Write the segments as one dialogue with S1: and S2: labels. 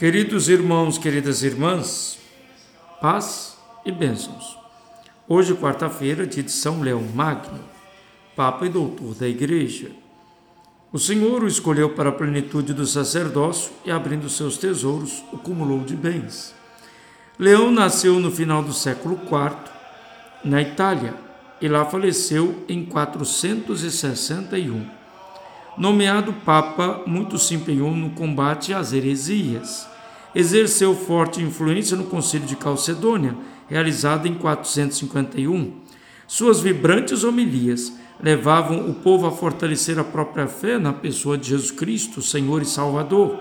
S1: Queridos irmãos, queridas irmãs, paz e bênçãos. Hoje, quarta-feira, dia de São Leão Magno, Papa e Doutor da Igreja. O Senhor o escolheu para a plenitude do sacerdócio e, abrindo seus tesouros, o cumulou de bens. Leão nasceu no final do século IV, na Itália, e lá faleceu em 461 nomeado Papa, muito se empenhou no combate às heresias. Exerceu forte influência no Concílio de Calcedônia, realizado em 451. Suas vibrantes homilias levavam o povo a fortalecer a própria fé na pessoa de Jesus Cristo, Senhor e Salvador.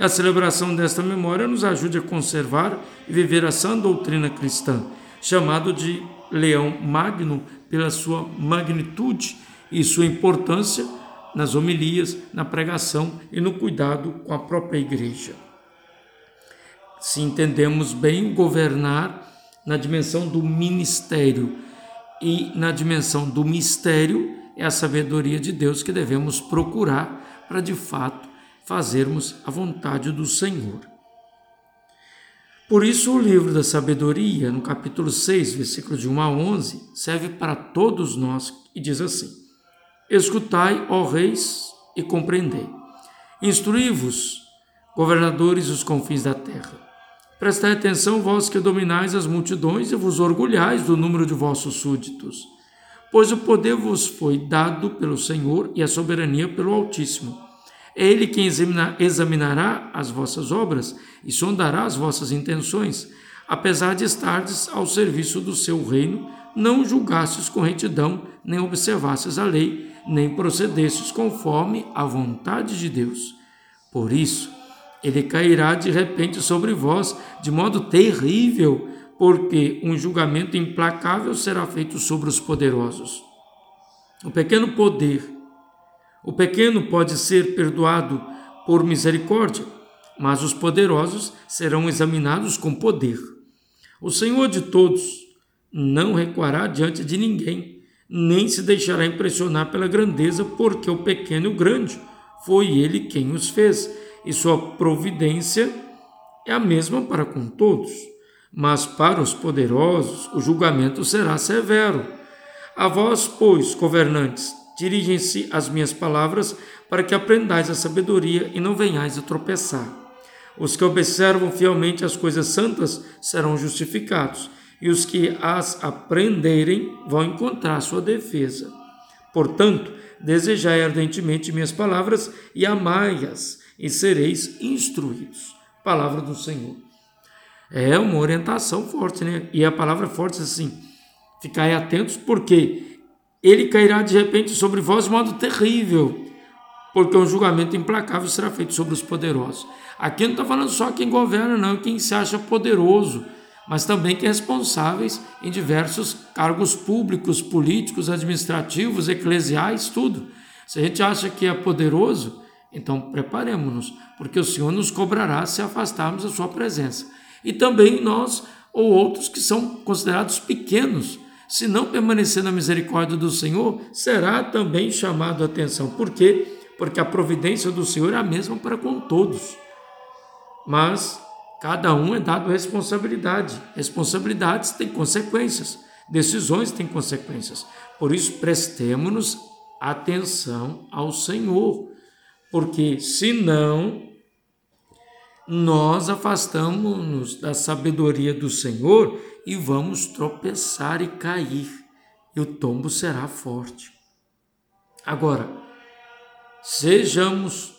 S1: A celebração desta memória nos ajude a conservar e viver a sã doutrina cristã, chamado de Leão Magno pela sua magnitude e sua importância nas homilias, na pregação e no cuidado com a própria igreja. Se entendemos bem, governar na dimensão do ministério e na dimensão do mistério é a sabedoria de Deus que devemos procurar para de fato fazermos a vontade do Senhor. Por isso, o livro da sabedoria, no capítulo 6, versículos de 1 a 11, serve para todos nós e diz assim: Escutai, ó reis, e compreendei. Instruí-vos, governadores dos confins da terra. Prestai atenção, vós que dominais as multidões e vos orgulhais do número de vossos súditos. Pois o poder vos foi dado pelo Senhor e a soberania pelo Altíssimo. É Ele quem examinará as vossas obras e sondará as vossas intenções. Apesar de estardes ao serviço do seu reino, não julgastes com retidão, nem observastes a lei, nem procedestes conforme a vontade de Deus. Por isso, ele cairá de repente sobre vós de modo terrível, porque um julgamento implacável será feito sobre os poderosos. O pequeno poder, o pequeno pode ser perdoado por misericórdia, mas os poderosos serão examinados com poder. O Senhor de todos não recuará diante de ninguém nem se deixará impressionar pela grandeza, porque o pequeno e o grande foi ele quem os fez, e sua providência é a mesma para com todos. Mas para os poderosos o julgamento será severo. A vós, pois, governantes, dirigem-se as minhas palavras para que aprendais a sabedoria e não venhais a tropeçar. Os que observam fielmente as coisas santas serão justificados e os que as aprenderem vão encontrar sua defesa. Portanto, desejai ardentemente minhas palavras e amai-as, e sereis instruídos. Palavra do Senhor. É uma orientação forte, né? E a palavra forte é assim: ficai atentos, porque ele cairá de repente sobre vós de modo terrível, porque um julgamento implacável será feito sobre os poderosos. Aqui não está falando só quem governa, não, quem se acha poderoso mas também que responsáveis em diversos cargos públicos, políticos, administrativos, eclesiais, tudo. Se a gente acha que é poderoso, então preparemos-nos, porque o Senhor nos cobrará se afastarmos da sua presença. E também nós ou outros que são considerados pequenos, se não permanecer na misericórdia do Senhor, será também chamado a atenção. Por quê? Porque a providência do Senhor é a mesma para com todos. Mas Cada um é dado responsabilidade. Responsabilidades têm consequências, decisões têm consequências. Por isso, prestemos-nos atenção ao Senhor, porque senão nós afastamos-nos da sabedoria do Senhor e vamos tropeçar e cair, e o tombo será forte. Agora, sejamos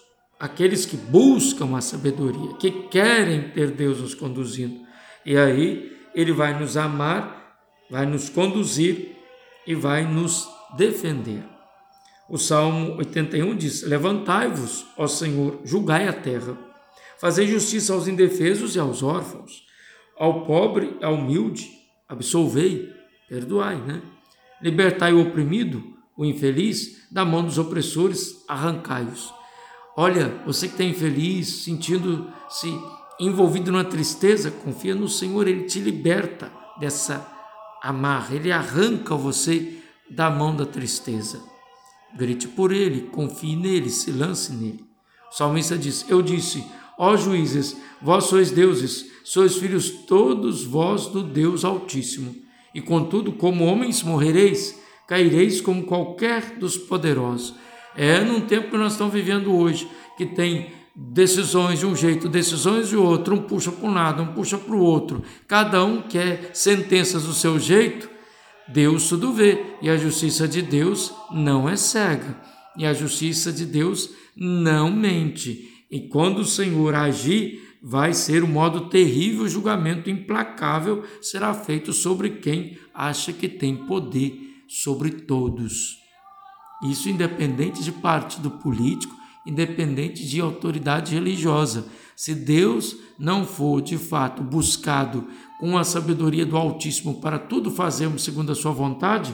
S1: aqueles que buscam a sabedoria, que querem ter Deus nos conduzindo. E aí ele vai nos amar, vai nos conduzir e vai nos defender. O Salmo 81 diz: Levantai-vos, ó Senhor, julgai a terra, fazei justiça aos indefesos e aos órfãos, ao pobre ao humilde, absolvei, perdoai, né? Libertai o oprimido, o infeliz, da mão dos opressores, arrancai-os. Olha, você que está infeliz, sentindo-se envolvido numa tristeza, confia no Senhor, Ele te liberta dessa amarra, Ele arranca você da mão da tristeza. Grite por Ele, confie nele, se lance nele. O salmista diz: Eu disse, ó juízes, vós sois deuses, sois filhos todos vós do Deus Altíssimo. E contudo, como homens morrereis, caireis como qualquer dos poderosos. É num tempo que nós estamos vivendo hoje, que tem decisões de um jeito, decisões de outro, um puxa para um lado, um puxa para o outro. Cada um quer sentenças do seu jeito. Deus tudo vê, e a justiça de Deus não é cega, e a justiça de Deus não mente. E quando o Senhor agir, vai ser um modo terrível, julgamento implacável será feito sobre quem acha que tem poder sobre todos. Isso independente de partido político, independente de autoridade religiosa. Se Deus não for de fato buscado com a sabedoria do Altíssimo para tudo fazermos segundo a sua vontade,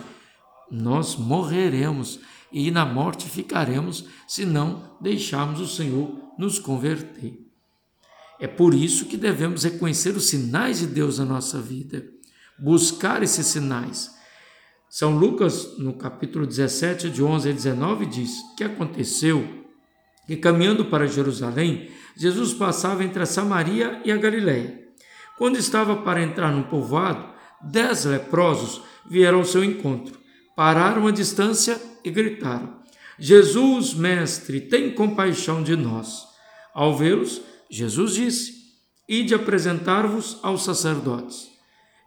S1: nós morreremos e na morte ficaremos se não deixarmos o Senhor nos converter. É por isso que devemos reconhecer os sinais de Deus na nossa vida, buscar esses sinais. São Lucas, no capítulo 17, de 11 a 19, diz que aconteceu que, caminhando para Jerusalém, Jesus passava entre a Samaria e a Galiléia. Quando estava para entrar num povoado, dez leprosos vieram ao seu encontro, pararam à distância e gritaram: Jesus, mestre, tem compaixão de nós. Ao vê-los, Jesus disse: Ide apresentar-vos aos sacerdotes.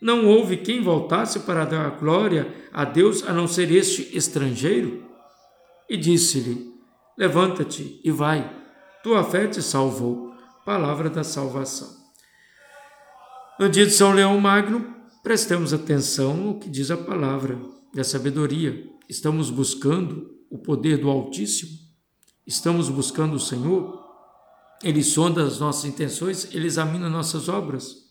S1: Não houve quem voltasse para dar glória a Deus a não ser este estrangeiro? E disse-lhe: Levanta-te e vai, tua fé te salvou. Palavra da salvação. No dia de São Leão Magno, prestemos atenção no que diz a palavra da sabedoria. Estamos buscando o poder do Altíssimo? Estamos buscando o Senhor? Ele sonda as nossas intenções, ele examina nossas obras.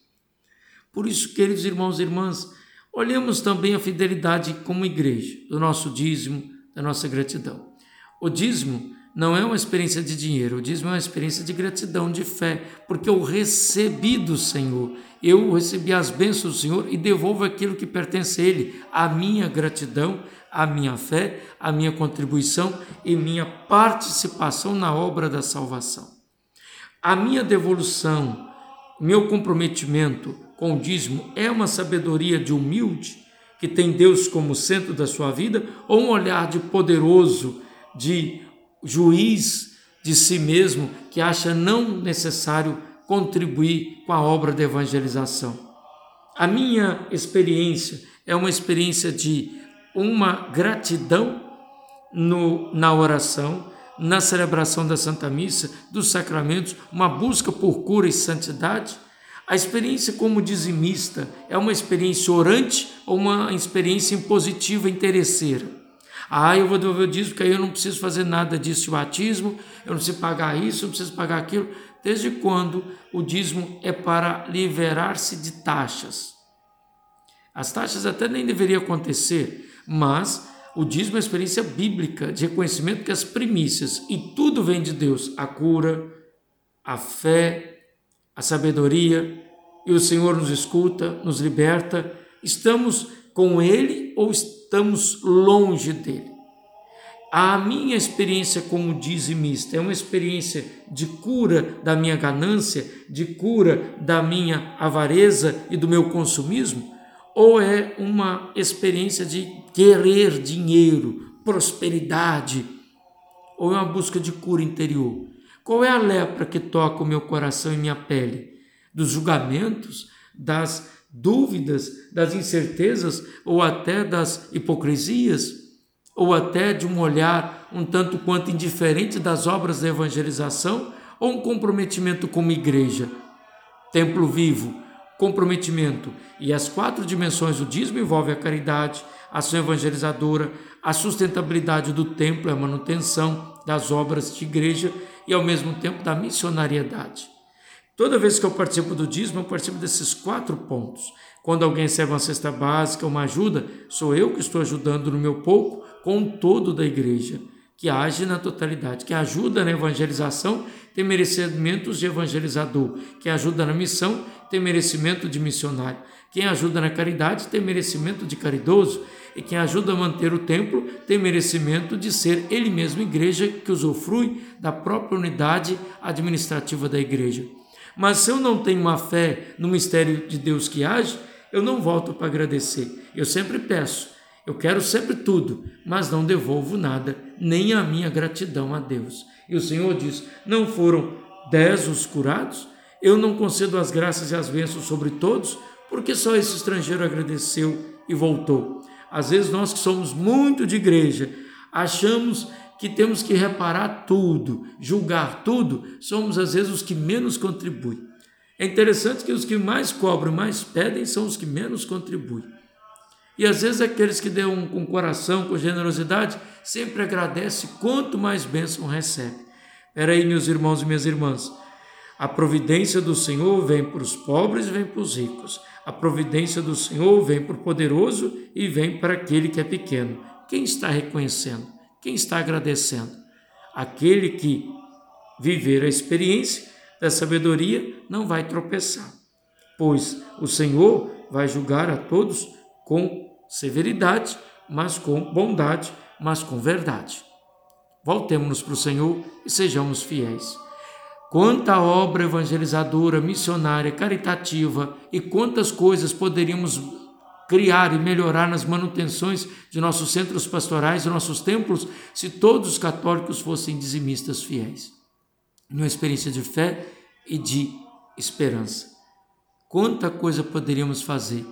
S1: Por isso, queridos irmãos e irmãs, olhemos também a fidelidade como igreja, do nosso dízimo, da nossa gratidão. O dízimo não é uma experiência de dinheiro, o dízimo é uma experiência de gratidão, de fé, porque eu recebi do Senhor, eu recebi as bênçãos do Senhor e devolvo aquilo que pertence a Ele, a minha gratidão, a minha fé, a minha contribuição e minha participação na obra da salvação. A minha devolução, meu comprometimento, com o dízimo é uma sabedoria de humilde, que tem Deus como centro da sua vida, ou um olhar de poderoso, de juiz de si mesmo, que acha não necessário contribuir com a obra de evangelização? A minha experiência é uma experiência de uma gratidão no, na oração, na celebração da Santa Missa, dos sacramentos, uma busca por cura e santidade a experiência como dizimista é uma experiência orante ou uma experiência impositiva interesseira? Ah, eu vou devolver o dízimo, porque aí eu não preciso fazer nada disso de batismo, eu não preciso pagar isso, eu não preciso pagar aquilo. Desde quando o dízimo é para liberar-se de taxas? As taxas até nem deveriam acontecer, mas o dízimo é uma experiência bíblica de reconhecimento que as primícias e tudo vem de Deus, a cura, a fé, a sabedoria, e o Senhor nos escuta, nos liberta. Estamos com Ele ou estamos longe dele? A minha experiência como dizimista é uma experiência de cura da minha ganância, de cura da minha avareza e do meu consumismo? Ou é uma experiência de querer dinheiro, prosperidade? Ou é uma busca de cura interior? Qual é a lepra que toca o meu coração e minha pele? Dos julgamentos, das dúvidas, das incertezas ou até das hipocrisias? Ou até de um olhar um tanto quanto indiferente das obras da evangelização? Ou um comprometimento como igreja? Templo vivo, comprometimento. E as quatro dimensões do dízimo envolvem a caridade, a ação evangelizadora, a sustentabilidade do templo, a manutenção das obras de igreja e ao mesmo tempo da missionariedade. Toda vez que eu participo do dízimo, eu participo desses quatro pontos. Quando alguém recebe uma cesta básica, uma ajuda, sou eu que estou ajudando no meu pouco com o todo da igreja, que age na totalidade, que ajuda na evangelização, tem merecimentos de evangelizador, que ajuda na missão, tem merecimento de missionário. Quem ajuda na caridade tem merecimento de caridoso, e quem ajuda a manter o templo tem merecimento de ser ele mesmo igreja que usufrui da própria unidade administrativa da igreja. Mas se eu não tenho uma fé no mistério de Deus que age, eu não volto para agradecer. Eu sempre peço, eu quero sempre tudo, mas não devolvo nada, nem a minha gratidão a Deus. E o Senhor diz: Não foram dez os curados? Eu não concedo as graças e as bênçãos sobre todos, porque só esse estrangeiro agradeceu e voltou. Às vezes nós que somos muito de igreja, achamos que temos que reparar tudo, julgar tudo, somos às vezes os que menos contribuem. É interessante que os que mais cobram, mais pedem, são os que menos contribuem. E às vezes aqueles que dão com coração, com generosidade, sempre agradece quanto mais bênção recebe. Espera aí, meus irmãos e minhas irmãs. A providência do Senhor vem para os pobres e vem para os ricos. A providência do Senhor vem para o poderoso e vem para aquele que é pequeno. Quem está reconhecendo? Quem está agradecendo? Aquele que viver a experiência da sabedoria não vai tropeçar, pois o Senhor vai julgar a todos com severidade, mas com bondade, mas com verdade. Voltemos-nos para o Senhor e sejamos fiéis. Quanta obra evangelizadora, missionária, caritativa e quantas coisas poderíamos criar e melhorar nas manutenções de nossos centros pastorais e nossos templos se todos os católicos fossem dizimistas fiéis. Numa experiência de fé e de esperança. Quanta coisa poderíamos fazer,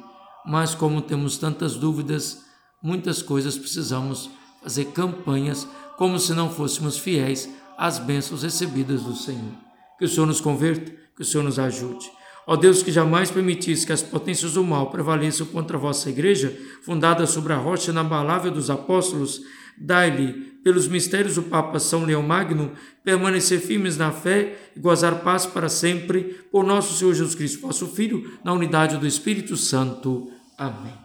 S1: mas como temos tantas dúvidas, muitas coisas precisamos fazer campanhas como se não fôssemos fiéis às bênçãos recebidas do Senhor. Que o Senhor nos converta, que o Senhor nos ajude. Ó Deus, que jamais permitisse que as potências do mal prevaleçam contra a vossa igreja, fundada sobre a rocha inabalável dos apóstolos, dai-lhe, pelos mistérios do Papa São Leão Magno, permanecer firmes na fé e gozar paz para sempre, por nosso Senhor Jesus Cristo, vosso Filho, na unidade do Espírito Santo. Amém.